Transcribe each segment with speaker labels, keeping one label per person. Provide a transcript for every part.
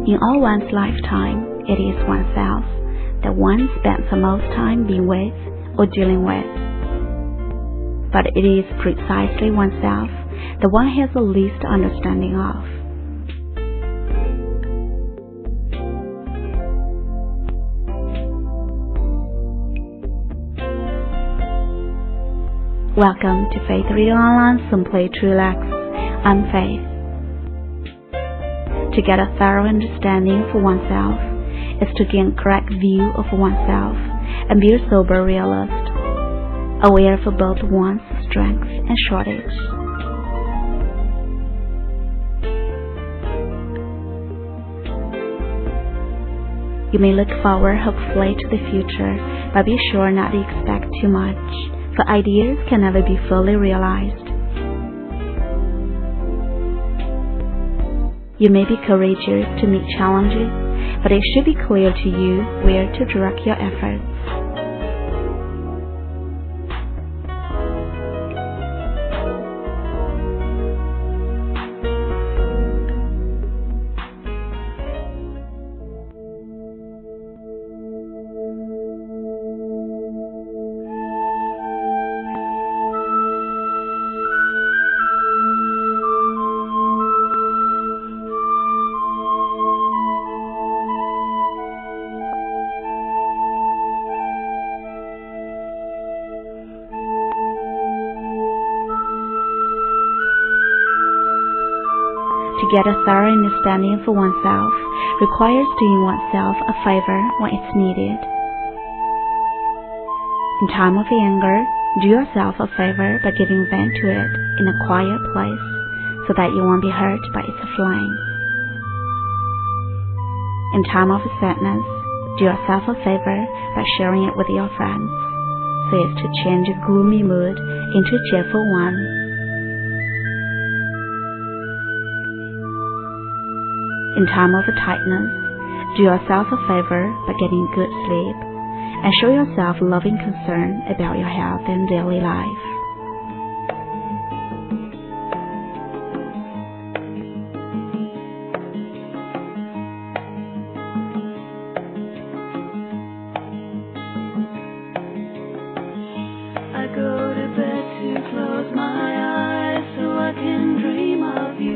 Speaker 1: In all one's lifetime, it is oneself that one spends the most time being with or dealing with. But it is precisely oneself that one has the least understanding of. Welcome to Faith Reading Online Simply to Relax. I'm Faith. To get a thorough understanding for oneself is to gain correct view of oneself and be a sober realist, aware of both one's strengths and shortage. You may look forward hopefully to the future, but be sure not to expect too much for ideas can never be fully realized. You may be courageous to meet challenges, but it should be clear to you where to direct your efforts. To get a thorough understanding for oneself requires doing oneself a favor when it's needed. In time of anger, do yourself a favor by giving vent to it in a quiet place so that you won't be hurt by its flame. In time of sadness, do yourself a favor by sharing it with your friends so as to change a gloomy mood into a cheerful one In time of tightness, do yourself a favor by getting good sleep and show yourself loving concern about your health and daily life.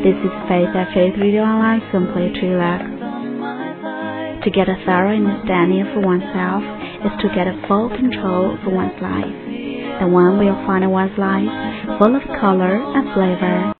Speaker 1: This is Faith at Faith Radio Online, simply to relax. To get a thorough understanding for oneself is to get a full control of one's life. The one will find one's life full of color and flavor.